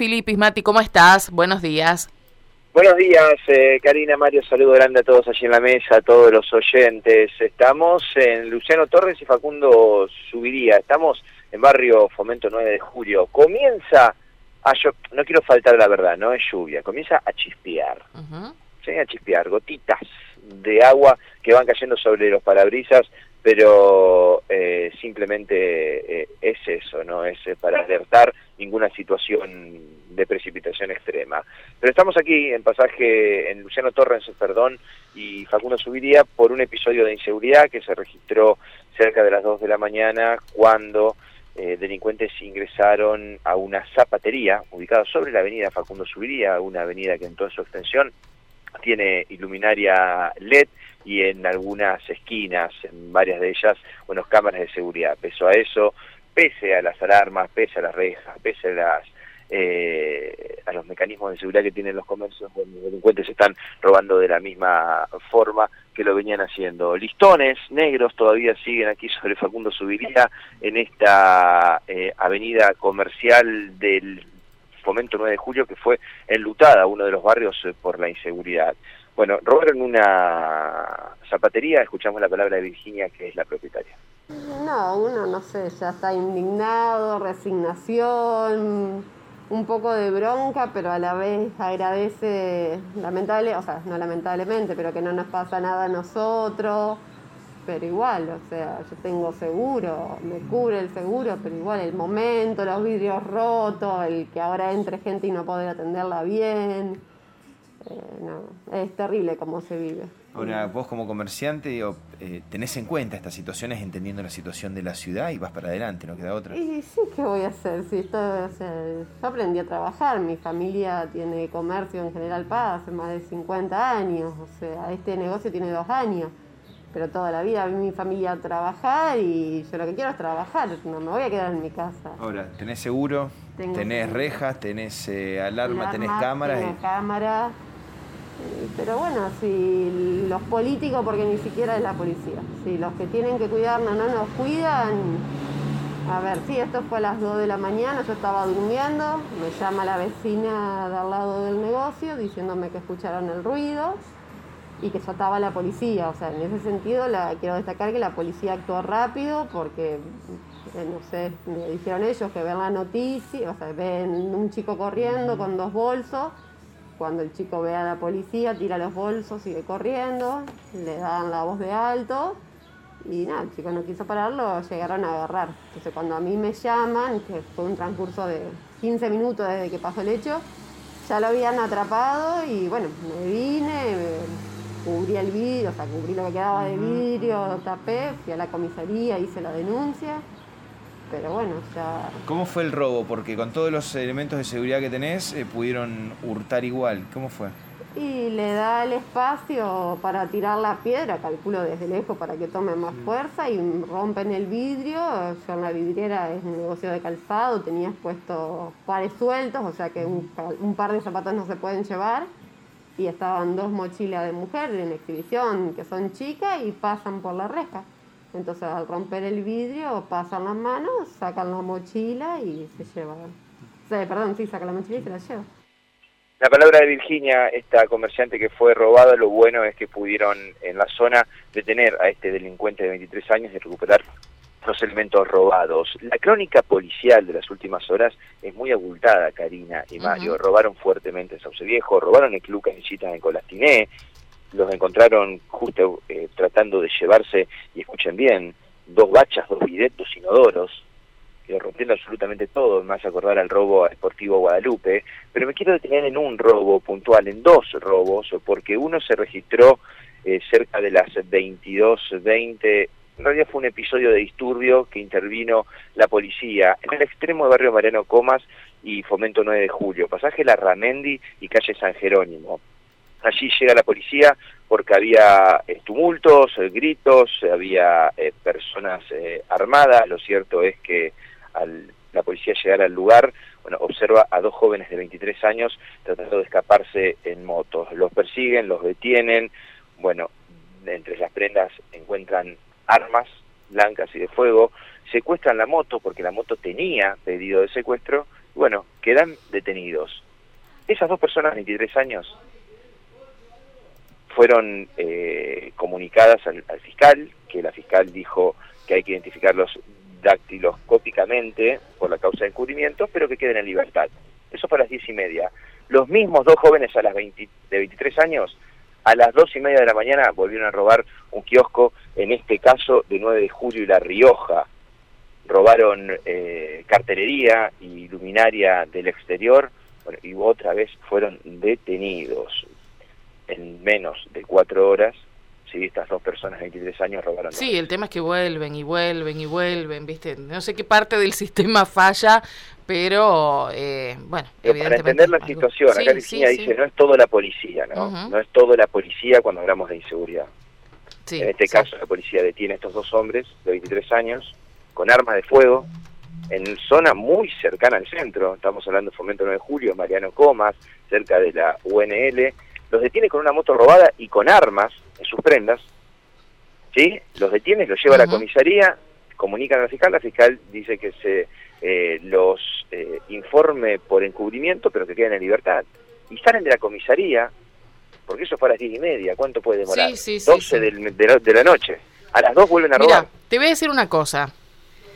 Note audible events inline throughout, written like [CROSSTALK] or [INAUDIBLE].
Filipis, Mati, ¿cómo estás? Buenos días. Buenos días, eh, Karina, Mario, saludo grande a todos allí en la mesa, a todos los oyentes. Estamos en Luciano Torres y Facundo Subiría, estamos en barrio Fomento 9 de Julio. Comienza, a yo, no quiero faltar la verdad, no es lluvia, comienza a chispear. Sí, a chispear, gotitas de agua que van cayendo sobre los parabrisas, pero eh, simplemente eh, es eso, no es para alertar ninguna situación de precipitación extrema. Pero estamos aquí en pasaje en Luciano Torres, perdón, y Facundo Subiría por un episodio de inseguridad que se registró cerca de las 2 de la mañana cuando eh, delincuentes ingresaron a una zapatería ubicada sobre la avenida Facundo Subiría, una avenida que en toda su extensión tiene iluminaria LED y en algunas esquinas, en varias de ellas, bueno, cámaras de seguridad. Peso a eso, pese a las alarmas, pese a las rejas, pese a las eh, a los mecanismos de seguridad que tienen los comercios, los delincuentes están robando de la misma forma que lo venían haciendo. Listones negros todavía siguen aquí sobre Facundo Subiría en esta eh, avenida comercial del Fomento 9 de Julio que fue enlutada, uno de los barrios eh, por la inseguridad. Bueno, robaron una zapatería, escuchamos la palabra de Virginia que es la propietaria. No, uno no sé, ya está indignado, resignación, un poco de bronca, pero a la vez agradece, lamentable, o sea, no lamentablemente, pero que no nos pasa nada a nosotros, pero igual, o sea, yo tengo seguro, me cubre el seguro, pero igual el momento, los vidrios rotos, el que ahora entre gente y no poder atenderla bien, es terrible cómo se vive. Ahora, vos como comerciante, digo, eh, tenés en cuenta estas situaciones entendiendo la situación de la ciudad y vas para adelante, no queda otra. Y sí, ¿qué voy a hacer? Si esto, o sea, yo aprendí a trabajar, mi familia tiene comercio en General Paz hace más de 50 años, o sea, este negocio tiene dos años, pero toda la vida vi mi familia trabajar y yo lo que quiero es trabajar, no me voy a quedar en mi casa. Ahora, ¿tenés seguro? ¿Tenés rejas? ¿Tenés eh, alarma? ¿Tenés cámaras? Tengo cámaras pero bueno, si los políticos, porque ni siquiera es la policía, si los que tienen que cuidarnos no nos cuidan, a ver, sí, esto fue a las 2 de la mañana, yo estaba durmiendo, me llama la vecina de al lado del negocio diciéndome que escucharon el ruido y que ya estaba la policía, o sea, en ese sentido la, quiero destacar que la policía actuó rápido porque, eh, no sé, me dijeron ellos que ven la noticia, o sea, ven un chico corriendo con dos bolsos cuando el chico ve a la policía, tira los bolsos, sigue corriendo, le dan la voz de alto y nada, el chico no quiso pararlo, llegaron a agarrar. Entonces cuando a mí me llaman, que fue un transcurso de 15 minutos desde que pasó el hecho, ya lo habían atrapado y bueno, me vine, cubrí el vidrio, o sea, cubrí lo que quedaba de vidrio, tapé, fui a la comisaría, hice la denuncia pero bueno, ya... ¿Cómo fue el robo? Porque con todos los elementos de seguridad que tenés, eh, pudieron hurtar igual. ¿Cómo fue? Y le da el espacio para tirar la piedra, calculo desde lejos para que tome más mm. fuerza, y rompen el vidrio. Yo en la vidriera es un negocio de calzado, tenías puesto pares sueltos, o sea que un, un par de zapatos no se pueden llevar. Y estaban dos mochilas de mujer en exhibición que son chicas y pasan por la reja. Entonces al romper el vidrio pasan las manos, sacan la mochila y se llevan. perdón, sí, sacan la mochila y se la llevan. La palabra de Virginia, esta comerciante que fue robada, lo bueno es que pudieron en la zona detener a este delincuente de 23 años y recuperar los elementos robados. La crónica policial de las últimas horas es muy abultada, Karina y Mario. Robaron fuertemente en Sauce Viejo, robaron el Club Canillitas en Colastiné, los encontraron justo eh, tratando de llevarse, y escuchen bien, dos bachas, dos videtos inodoros, que rompiendo absolutamente todo, hace acordar al robo a Sportivo Guadalupe, pero me quiero detener en un robo puntual, en dos robos, porque uno se registró eh, cerca de las 22.20, en realidad fue un episodio de disturbio que intervino la policía en el extremo de barrio Mariano Comas y Fomento 9 de Julio, pasaje La Ramendi y calle San Jerónimo. Allí llega la policía porque había eh, tumultos, eh, gritos, había eh, personas armadas. Lo cierto es que al la policía llegar al lugar, bueno, observa a dos jóvenes de 23 años tratando de escaparse en motos. Los persiguen, los detienen. Bueno, entre las prendas encuentran armas blancas y de fuego. Secuestran la moto porque la moto tenía pedido de secuestro Bueno, quedan detenidos. Esas dos personas, 23 años, fueron eh, comunicadas al, fiscal, que la fiscal dijo que hay que identificarlos dactiloscópicamente por la causa de encubrimiento, pero que queden en libertad. Eso fue a las diez y media. Los mismos dos jóvenes a las de 23 años, a las dos y media de la mañana volvieron a robar un kiosco, en este caso de 9 de julio y La Rioja. Robaron eh, cartelería y luminaria del exterior y otra vez fueron detenidos en menos de cuatro horas sí, estas dos personas de 23 años robaron. Sí, el tema es que vuelven y vuelven y vuelven, ¿viste? No sé qué parte del [LAUGHS] sistema falla, pero eh, bueno, Para entender la situación, acá Cristina dice, no es todo la policía, ¿no? No es todo la policía cuando hablamos de inseguridad. en este caso la policía detiene a estos dos hombres de 23 años con armas de fuego en zona muy cercana al centro, estamos hablando de Fomento 9 de Julio, Mariano Comas, cerca de la UNL, los detiene con una moto robada y con armas en sus prendas, ¿sí? Los detiene, los lleva a la comisaría, comunican al fiscal, la fiscal dice que se eh, los eh, informe por encubrimiento, pero que queden en libertad. Y salen de la comisaría, porque eso fue a las diez y media, ¿cuánto puede demorar? Sí, sí, 12 de, la, noche. A las dos vuelven a robar. te voy a decir una cosa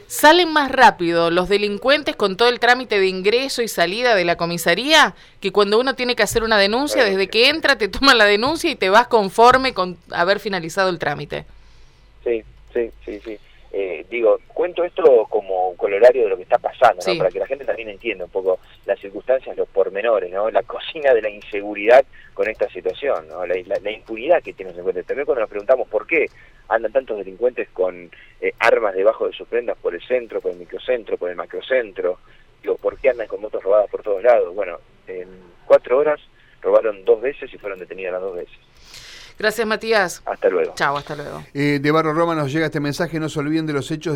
salen más rápido los delincuentes con todo el trámite de ingreso y salida de la comisaría que cuando uno tiene que hacer una denuncia, desde que entra te toman la denuncia y te vas conforme con haber finalizado el trámite. Sí, sí, sí, sí. Eh, digo, cuento esto como colorario de lo que está pasando, para que la gente también entienda un poco las circunstancias, los pormenores, ¿no? la cocina de la inseguridad con esta situación, ¿no? la, impunidad que tienen los delincuentes. También cuando nos preguntamos por qué andan tantos delincuentes con eh, armas debajo de sus prendas por el centro, por el microcentro, por el macrocentro, digo, ¿por qué andan con motos robadas por todos lados? Bueno, en cuatro horas robaron dos veces y fueron detenidas las dos veces. Gracias, Matías. Hasta luego. Chao, hasta luego. Eh, de Barro Roma nos llega este mensaje, no se olviden de los hechos.